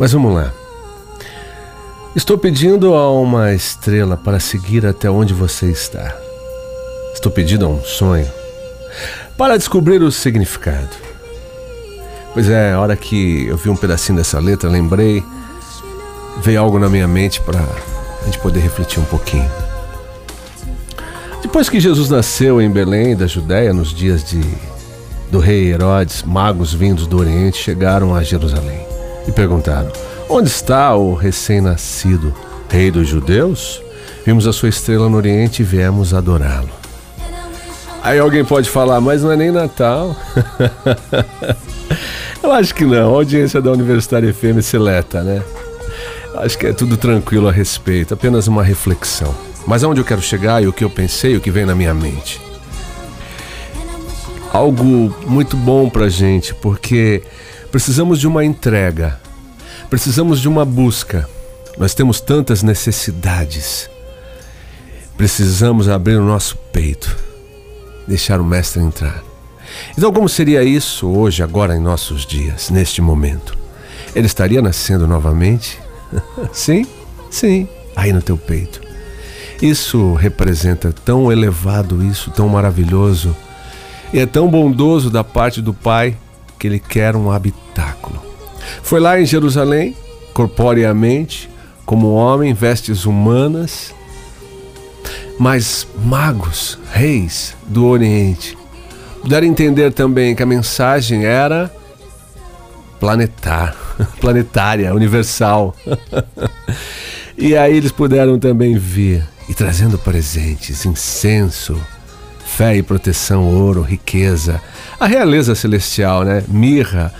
Mas vamos lá. Estou pedindo a uma estrela para seguir até onde você está. Estou pedindo a um sonho para descobrir o significado. Pois é, a hora que eu vi um pedacinho dessa letra, lembrei, veio algo na minha mente para a gente poder refletir um pouquinho. Depois que Jesus nasceu em Belém, da Judéia, nos dias de, do rei Herodes, magos vindos do Oriente chegaram a Jerusalém e perguntaram: Onde está o recém-nascido rei dos judeus? Vimos a sua estrela no Oriente e viemos adorá-lo. Aí alguém pode falar, mas não é nem Natal. Eu acho que não. A audiência da Universitária FM seleta, né? Acho que é tudo tranquilo a respeito, apenas uma reflexão. Mas aonde eu quero chegar e o que eu pensei, o que vem na minha mente. Algo muito bom pra gente, porque precisamos de uma entrega Precisamos de uma busca. Nós temos tantas necessidades. Precisamos abrir o nosso peito, deixar o Mestre entrar. Então, como seria isso hoje, agora em nossos dias, neste momento? Ele estaria nascendo novamente? sim, sim, aí no teu peito. Isso representa tão elevado, isso tão maravilhoso, e é tão bondoso da parte do Pai que Ele quer um habitáculo. Foi lá em Jerusalém, corporeamente, como homem, vestes humanas, mas magos, reis do Oriente, puderam entender também que a mensagem era planetar, planetária, universal. e aí eles puderam também vir e trazendo presentes, incenso, fé e proteção, ouro, riqueza, a realeza celestial, né? Mirra,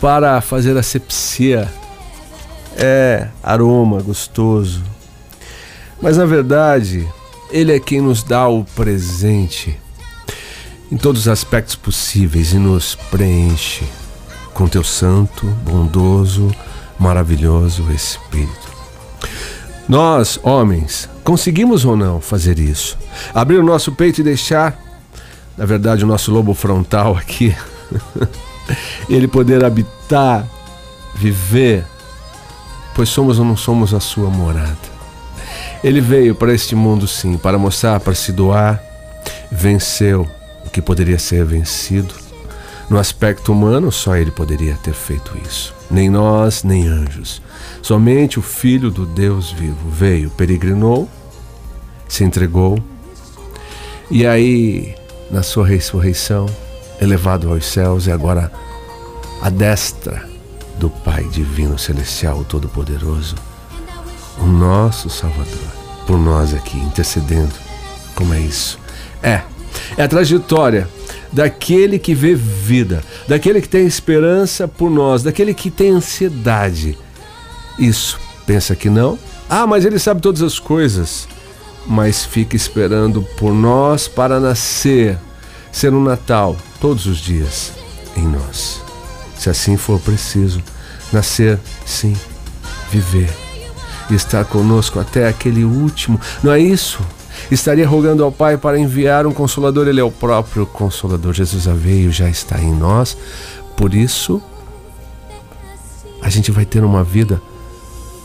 para fazer asepsia. É aroma gostoso. Mas na verdade, ele é quem nos dá o presente em todos os aspectos possíveis e nos preenche com teu santo, bondoso, maravilhoso Espírito. Nós, homens, conseguimos ou não fazer isso? Abrir o nosso peito e deixar, na verdade, o nosso lobo frontal aqui ele poder habitar, viver, pois somos ou não somos a sua morada. Ele veio para este mundo, sim, para mostrar, para se doar, venceu o que poderia ser vencido. No aspecto humano, só ele poderia ter feito isso. Nem nós, nem anjos. Somente o Filho do Deus vivo veio, peregrinou, se entregou, e aí, na sua ressurreição, elevado aos céus e agora à destra do Pai Divino Celestial Todo-Poderoso, o nosso Salvador, por nós aqui, intercedendo. Como é isso? É, é a trajetória daquele que vê vida, daquele que tem esperança por nós, daquele que tem ansiedade. Isso, pensa que não? Ah, mas ele sabe todas as coisas. Mas fica esperando por nós para nascer, ser um Natal todos os dias em nós. Se assim for preciso, nascer, sim, viver e estar conosco até aquele último, não é isso? Estaria rogando ao Pai para enviar um consolador, ele é o próprio consolador. Jesus já veio, já está em nós. Por isso, a gente vai ter uma vida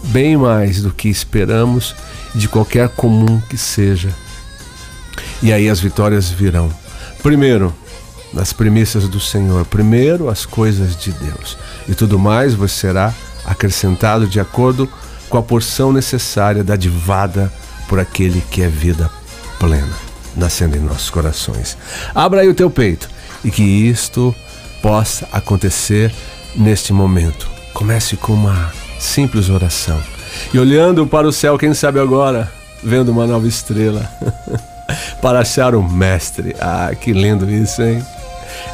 bem mais do que esperamos, de qualquer comum que seja. E aí as vitórias virão. Primeiro, nas premissas do Senhor. Primeiro, as coisas de Deus. E tudo mais vos será acrescentado de acordo com a porção necessária dadivada por aquele que é vida plena, nascendo em nossos corações. Abra aí o teu peito e que isto possa acontecer neste momento. Comece com uma simples oração. E olhando para o céu, quem sabe agora, vendo uma nova estrela, para achar o Mestre. Ah, que lindo isso, hein?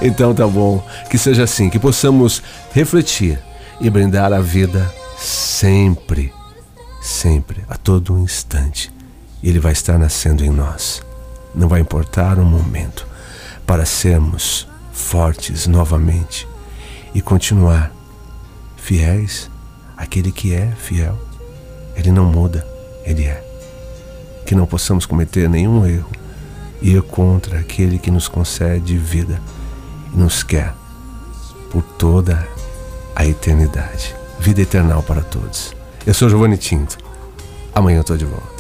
Então tá bom, que seja assim, que possamos refletir e brindar a vida sempre, sempre, a todo instante. Ele vai estar nascendo em nós. Não vai importar o momento para sermos fortes novamente e continuar fiéis àquele que é fiel. Ele não muda, ele é. Que não possamos cometer nenhum erro e ir contra aquele que nos concede vida nos quer por toda a eternidade. vida eterna para todos. Eu sou Giovanni Tinto. Amanhã eu tô de volta.